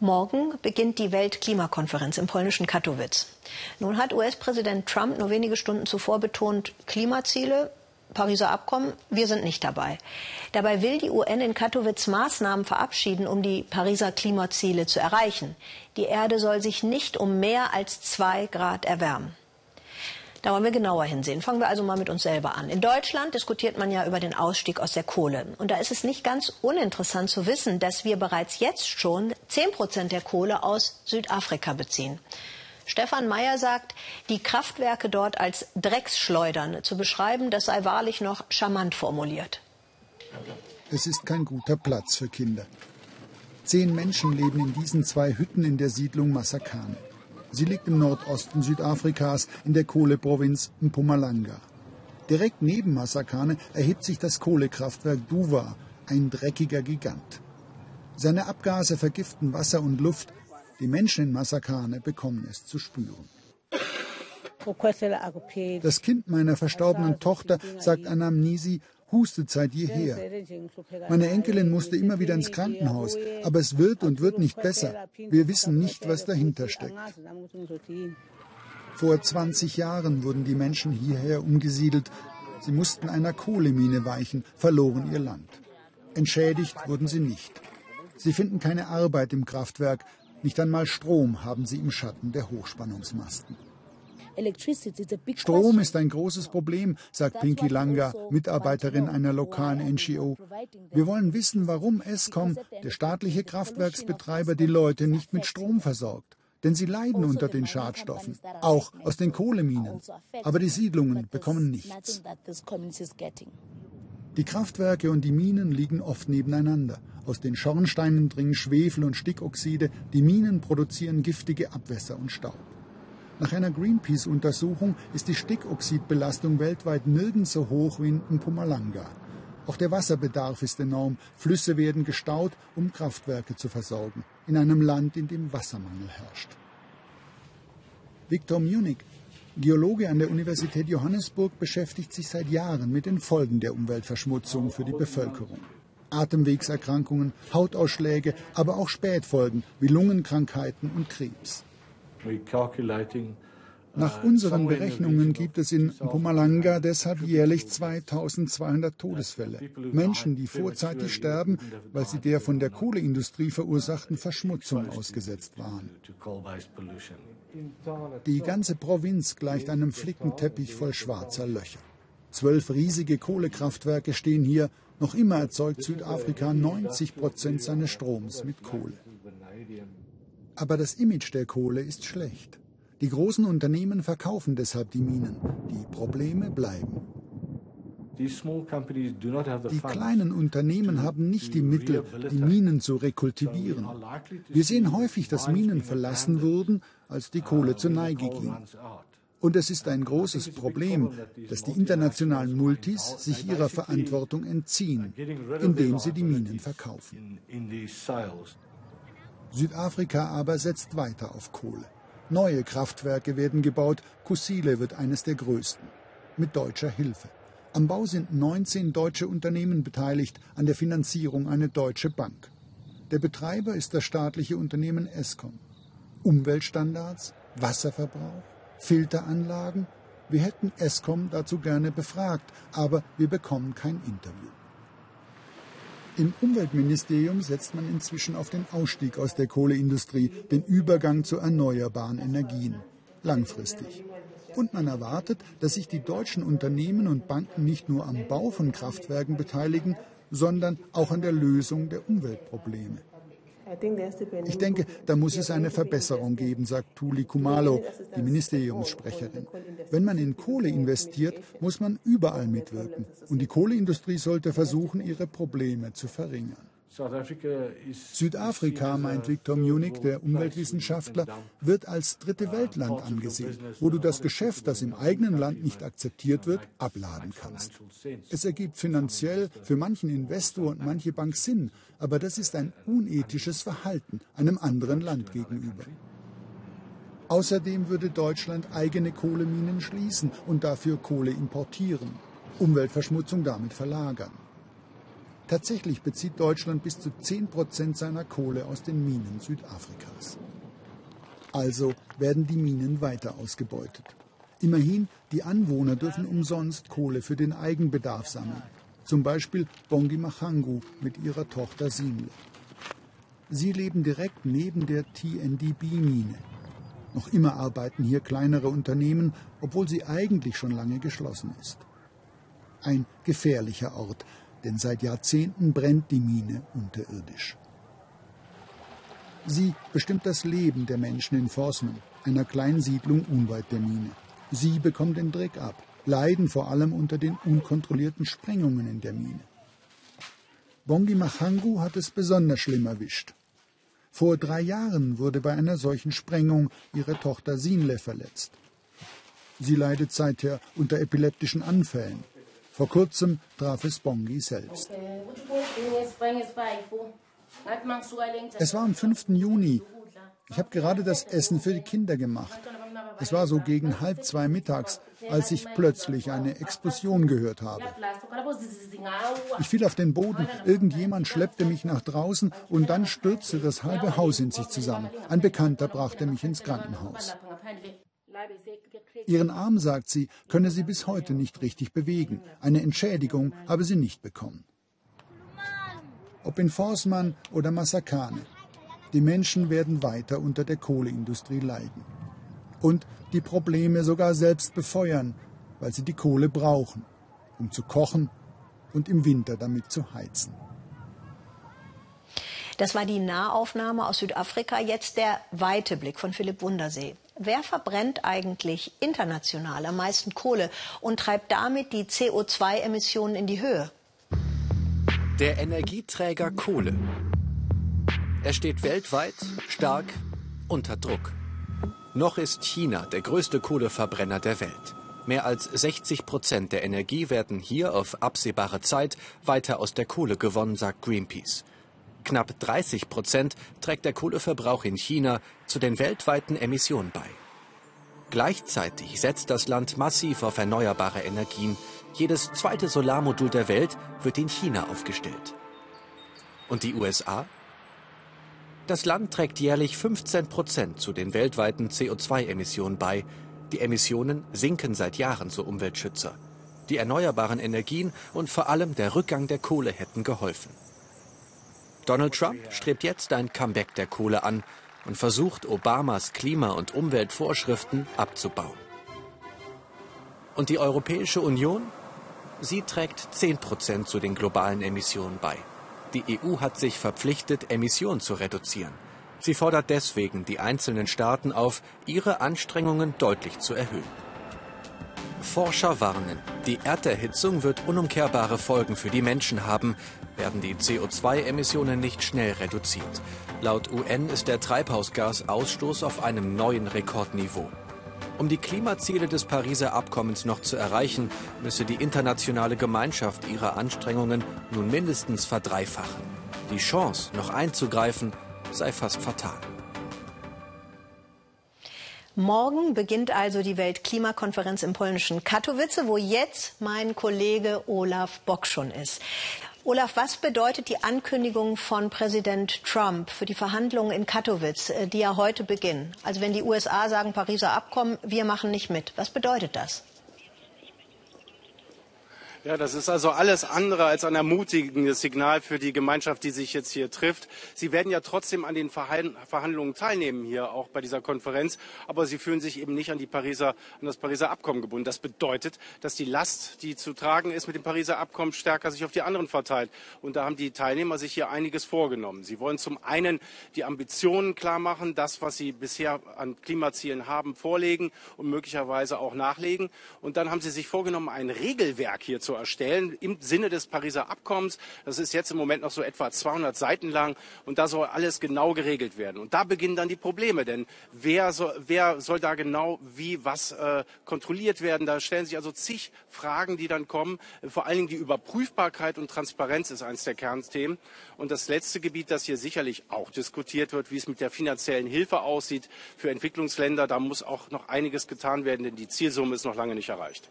Morgen beginnt die Weltklimakonferenz im polnischen Katowice. Nun hat US-Präsident Trump nur wenige Stunden zuvor betont, Klimaziele, Pariser Abkommen, wir sind nicht dabei. Dabei will die UN in Katowice Maßnahmen verabschieden, um die Pariser Klimaziele zu erreichen. Die Erde soll sich nicht um mehr als zwei Grad erwärmen. Da wollen wir genauer hinsehen. Fangen wir also mal mit uns selber an. In Deutschland diskutiert man ja über den Ausstieg aus der Kohle. Und da ist es nicht ganz uninteressant zu wissen, dass wir bereits jetzt schon 10 Prozent der Kohle aus Südafrika beziehen. Stefan Mayer sagt, die Kraftwerke dort als Drecksschleudern zu beschreiben, das sei wahrlich noch charmant formuliert. Es ist kein guter Platz für Kinder. Zehn Menschen leben in diesen zwei Hütten in der Siedlung Massakane. Sie liegt im Nordosten Südafrikas in der Kohleprovinz Mpumalanga. Direkt neben Massakane erhebt sich das Kohlekraftwerk Duva, ein dreckiger Gigant. Seine Abgase vergiften Wasser und Luft. Die Menschen in Massakane bekommen es zu spüren. Das Kind meiner verstorbenen Tochter, sagt Anamnisi, hustet seit jeher. Meine Enkelin musste immer wieder ins Krankenhaus, aber es wird und wird nicht besser. Wir wissen nicht, was dahinter steckt. Vor 20 Jahren wurden die Menschen hierher umgesiedelt. Sie mussten einer Kohlemine weichen, verloren ihr Land. Entschädigt wurden sie nicht. Sie finden keine Arbeit im Kraftwerk, nicht einmal Strom haben sie im Schatten der Hochspannungsmasten. Strom ist ein großes Problem, sagt Pinky Langa, also Mitarbeiterin einer lokalen NGO. Wir wollen wissen, warum ESCOM, der staatliche Kraftwerksbetreiber, die Leute nicht mit Strom versorgt. Denn sie leiden also unter den Schadstoffen, auch aus den Kohleminen. Also Aber die Siedlungen bekommen nichts. Die Kraftwerke und die Minen liegen oft nebeneinander. Aus den Schornsteinen dringen Schwefel und Stickoxide, die Minen produzieren giftige Abwässer und Staub. Nach einer Greenpeace-Untersuchung ist die Stickoxidbelastung weltweit nirgends so hoch wie in Mpumalanga. Auch der Wasserbedarf ist enorm. Flüsse werden gestaut, um Kraftwerke zu versorgen, in einem Land, in dem Wassermangel herrscht. Viktor Munich, Geologe an der Universität Johannesburg, beschäftigt sich seit Jahren mit den Folgen der Umweltverschmutzung für die Bevölkerung. Atemwegserkrankungen, Hautausschläge, aber auch Spätfolgen wie Lungenkrankheiten und Krebs. Nach uh, unseren Berechnungen gibt es in Mpumalanga deshalb jährlich 2200 Todesfälle. Menschen, die vorzeitig sterben, weil sie der von der Kohleindustrie verursachten Verschmutzung ausgesetzt waren. Die ganze Provinz gleicht einem Flickenteppich voll schwarzer Löcher. Zwölf riesige Kohlekraftwerke stehen hier. Noch immer erzeugt Südafrika 90 Prozent seines Stroms mit Kohle. Aber das Image der Kohle ist schlecht. Die großen Unternehmen verkaufen deshalb die Minen. Die Probleme bleiben. Die kleinen Unternehmen haben nicht die Mittel, die Minen zu rekultivieren. Wir sehen häufig, dass Minen verlassen wurden, als die Kohle zur Neige ging. Und es ist ein großes Problem, dass die internationalen Multis sich ihrer Verantwortung entziehen, indem sie die Minen verkaufen. Südafrika aber setzt weiter auf Kohle. Neue Kraftwerke werden gebaut, Kusile wird eines der größten. Mit deutscher Hilfe. Am Bau sind 19 deutsche Unternehmen beteiligt, an der Finanzierung eine deutsche Bank. Der Betreiber ist das staatliche Unternehmen Eskom. Umweltstandards, Wasserverbrauch, Filteranlagen. Wir hätten Eskom dazu gerne befragt, aber wir bekommen kein Interview. Im Umweltministerium setzt man inzwischen auf den Ausstieg aus der Kohleindustrie, den Übergang zu erneuerbaren Energien. Langfristig. Und man erwartet, dass sich die deutschen Unternehmen und Banken nicht nur am Bau von Kraftwerken beteiligen, sondern auch an der Lösung der Umweltprobleme. Ich denke, da muss es eine Verbesserung geben, sagt Tuli Kumalo, die Ministeriumssprecherin. Wenn man in Kohle investiert, muss man überall mitwirken. Und die Kohleindustrie sollte versuchen, ihre Probleme zu verringern. Südafrika, meint Viktor Munich, der Umweltwissenschaftler, wird als dritte Weltland angesehen, wo du das Geschäft, das im eigenen Land nicht akzeptiert wird, abladen kannst. Es ergibt finanziell für manchen Investor und manche Bank Sinn, aber das ist ein unethisches Verhalten einem anderen Land gegenüber. Außerdem würde Deutschland eigene Kohleminen schließen und dafür Kohle importieren, Umweltverschmutzung damit verlagern. Tatsächlich bezieht Deutschland bis zu 10 Prozent seiner Kohle aus den Minen Südafrikas. Also werden die Minen weiter ausgebeutet. Immerhin, die Anwohner dürfen umsonst Kohle für den Eigenbedarf sammeln. Zum Beispiel Bongi Machangu mit ihrer Tochter Simle. Sie leben direkt neben der TNDB-Mine. Noch immer arbeiten hier kleinere Unternehmen, obwohl sie eigentlich schon lange geschlossen ist. Ein gefährlicher Ort, denn seit Jahrzehnten brennt die Mine unterirdisch. Sie bestimmt das Leben der Menschen in Forsman, einer Kleinsiedlung unweit der Mine. Sie bekommen den Dreck ab, leiden vor allem unter den unkontrollierten Sprengungen in der Mine. Bongi Machangu hat es besonders schlimm erwischt. Vor drei Jahren wurde bei einer solchen Sprengung ihre Tochter Sinle verletzt. Sie leidet seither unter epileptischen Anfällen. Vor kurzem traf es Bongi selbst. Es war am 5. Juni. Ich habe gerade das Essen für die Kinder gemacht. Es war so gegen halb zwei mittags, als ich plötzlich eine Explosion gehört habe. Ich fiel auf den Boden, irgendjemand schleppte mich nach draußen und dann stürzte das halbe Haus in sich zusammen. Ein Bekannter brachte mich ins Krankenhaus. Ihren Arm, sagt sie, könne sie bis heute nicht richtig bewegen. Eine Entschädigung habe sie nicht bekommen ob in Forsman oder Massakane. Die Menschen werden weiter unter der Kohleindustrie leiden. Und die Probleme sogar selbst befeuern, weil sie die Kohle brauchen, um zu kochen und im Winter damit zu heizen. Das war die Nahaufnahme aus Südafrika. Jetzt der weite Blick von Philipp Wundersee. Wer verbrennt eigentlich international am meisten Kohle und treibt damit die CO2-Emissionen in die Höhe? Der Energieträger Kohle. Er steht weltweit stark unter Druck. Noch ist China der größte Kohleverbrenner der Welt. Mehr als 60 Prozent der Energie werden hier auf absehbare Zeit weiter aus der Kohle gewonnen, sagt Greenpeace. Knapp 30 Prozent trägt der Kohleverbrauch in China zu den weltweiten Emissionen bei. Gleichzeitig setzt das Land massiv auf erneuerbare Energien, jedes zweite Solarmodul der Welt wird in China aufgestellt. Und die USA? Das Land trägt jährlich 15 Prozent zu den weltweiten CO2-Emissionen bei. Die Emissionen sinken seit Jahren, so Umweltschützer. Die erneuerbaren Energien und vor allem der Rückgang der Kohle hätten geholfen. Donald Trump strebt jetzt ein Comeback der Kohle an und versucht, Obamas Klima- und Umweltvorschriften abzubauen. Und die Europäische Union? Sie trägt 10 Prozent zu den globalen Emissionen bei. Die EU hat sich verpflichtet, Emissionen zu reduzieren. Sie fordert deswegen die einzelnen Staaten auf, ihre Anstrengungen deutlich zu erhöhen. Forscher warnen, die Erderhitzung wird unumkehrbare Folgen für die Menschen haben, werden die CO2-Emissionen nicht schnell reduziert. Laut UN ist der Treibhausgasausstoß auf einem neuen Rekordniveau. Um die Klimaziele des Pariser Abkommens noch zu erreichen, müsse die internationale Gemeinschaft ihre Anstrengungen nun mindestens verdreifachen. Die Chance, noch einzugreifen, sei fast fatal. Morgen beginnt also die Weltklimakonferenz im polnischen Katowice, wo jetzt mein Kollege Olaf Bock schon ist. Olaf, was bedeutet die Ankündigung von Präsident Trump für die Verhandlungen in Katowice, äh, die ja heute beginnen? Also wenn die USA sagen, Pariser Abkommen, wir machen nicht mit. Was bedeutet das? Ja, das ist also alles andere als ein ermutigendes Signal für die Gemeinschaft, die sich jetzt hier trifft. Sie werden ja trotzdem an den Verhandlungen teilnehmen hier auch bei dieser Konferenz, aber sie fühlen sich eben nicht an die Pariser, an das Pariser Abkommen gebunden. Das bedeutet, dass die Last, die zu tragen ist mit dem Pariser Abkommen, stärker sich auf die anderen verteilt. Und da haben die Teilnehmer sich hier einiges vorgenommen. Sie wollen zum einen die Ambitionen klar machen, das, was sie bisher an Klimazielen haben, vorlegen und möglicherweise auch nachlegen. Und dann haben sie sich vorgenommen, ein Regelwerk hier zu erstellen im Sinne des Pariser Abkommens. Das ist jetzt im Moment noch so etwa 200 Seiten lang und da soll alles genau geregelt werden. Und da beginnen dann die Probleme, denn wer soll, wer soll da genau wie was äh, kontrolliert werden? Da stellen sich also zig Fragen, die dann kommen. Vor allen Dingen die Überprüfbarkeit und Transparenz ist eines der Kernthemen. Und das letzte Gebiet, das hier sicherlich auch diskutiert wird, wie es mit der finanziellen Hilfe aussieht für Entwicklungsländer, da muss auch noch einiges getan werden, denn die Zielsumme ist noch lange nicht erreicht.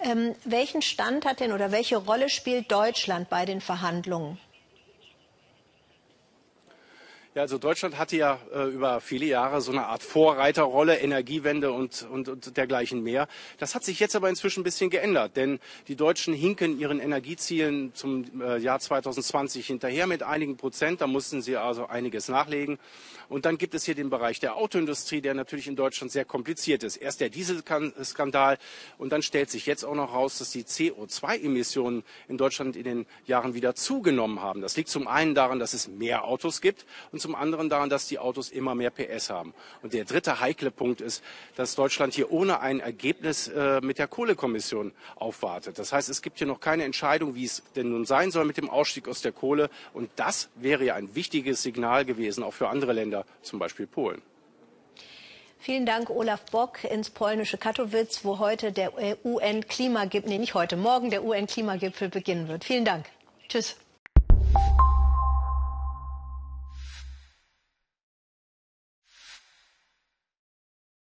Ähm, welchen Stand hat denn oder welche Rolle spielt Deutschland bei den Verhandlungen? Ja, also Deutschland hatte ja äh, über viele Jahre so eine Art Vorreiterrolle, Energiewende und, und, und dergleichen mehr. Das hat sich jetzt aber inzwischen ein bisschen geändert, denn die Deutschen hinken ihren Energiezielen zum äh, Jahr 2020 hinterher mit einigen Prozent. Da mussten sie also einiges nachlegen. Und dann gibt es hier den Bereich der Autoindustrie, der natürlich in Deutschland sehr kompliziert ist. Erst der Dieselskandal und dann stellt sich jetzt auch noch raus, dass die CO2-Emissionen in Deutschland in den Jahren wieder zugenommen haben. Das liegt zum einen daran, dass es mehr Autos gibt und zum anderen daran, dass die Autos immer mehr PS haben. Und der dritte heikle Punkt ist, dass Deutschland hier ohne ein Ergebnis äh, mit der Kohlekommission aufwartet. Das heißt, es gibt hier noch keine Entscheidung, wie es denn nun sein soll mit dem Ausstieg aus der Kohle. Und das wäre ja ein wichtiges Signal gewesen, auch für andere Länder, zum Beispiel Polen. Vielen Dank, Olaf Bock, ins polnische Katowice, wo heute der UN-Klimagipfel, nee, nicht heute, morgen der UN-Klimagipfel beginnen wird. Vielen Dank. Tschüss.